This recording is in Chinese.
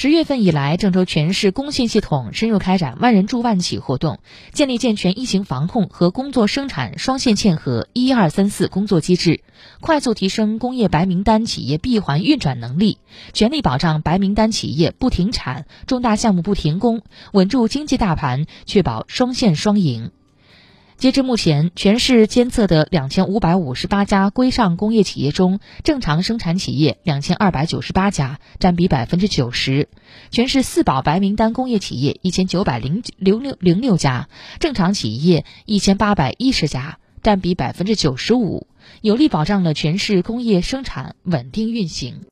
十月份以来，郑州全市工信系统深入开展万人助万企活动，建立健全疫情防控和工作生产双线嵌合“一二三四”工作机制，快速提升工业白名单企业闭环运转能力，全力保障白名单企业不停产、重大项目不停工，稳住经济大盘，确保双线双赢。截至目前，全市监测的两千五百五十八家规上工业企业中，正常生产企业两千二百九十八家，占比百分之九十；全市四保白名单工业企业一千九百零零六零六家，正常企业一千八百一十家，占比百分之九十五，有力保障了全市工业生产稳定运行。